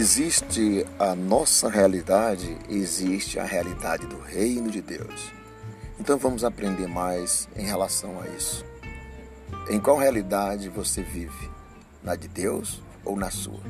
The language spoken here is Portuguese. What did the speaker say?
Existe a nossa realidade e existe a realidade do reino de Deus. Então vamos aprender mais em relação a isso. Em qual realidade você vive? Na de Deus ou na sua?